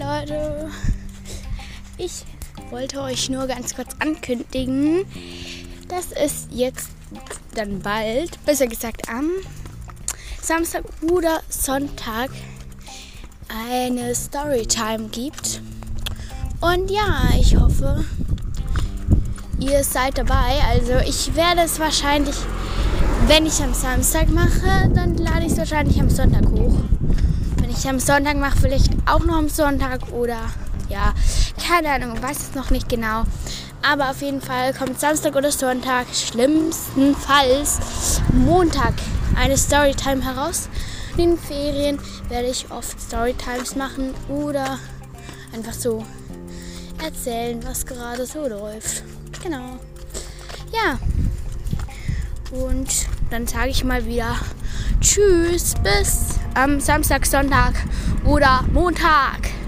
Leute, ich wollte euch nur ganz kurz ankündigen, dass es jetzt dann bald, besser gesagt am Samstag oder Sonntag, eine Storytime gibt. Und ja, ich hoffe, ihr seid dabei. Also ich werde es wahrscheinlich, wenn ich am Samstag mache, dann lade ich es wahrscheinlich am Sonntag hoch. Wenn ich am Sonntag mache, vielleicht auch noch am Sonntag oder ja, keine Ahnung, weiß es noch nicht genau. Aber auf jeden Fall kommt Samstag oder Sonntag, schlimmstenfalls Montag, eine Storytime heraus. In den Ferien werde ich oft Storytimes machen oder einfach so erzählen, was gerade so läuft. Genau. Ja. Und dann sage ich mal wieder Tschüss bis am Samstag, Sonntag oder Montag.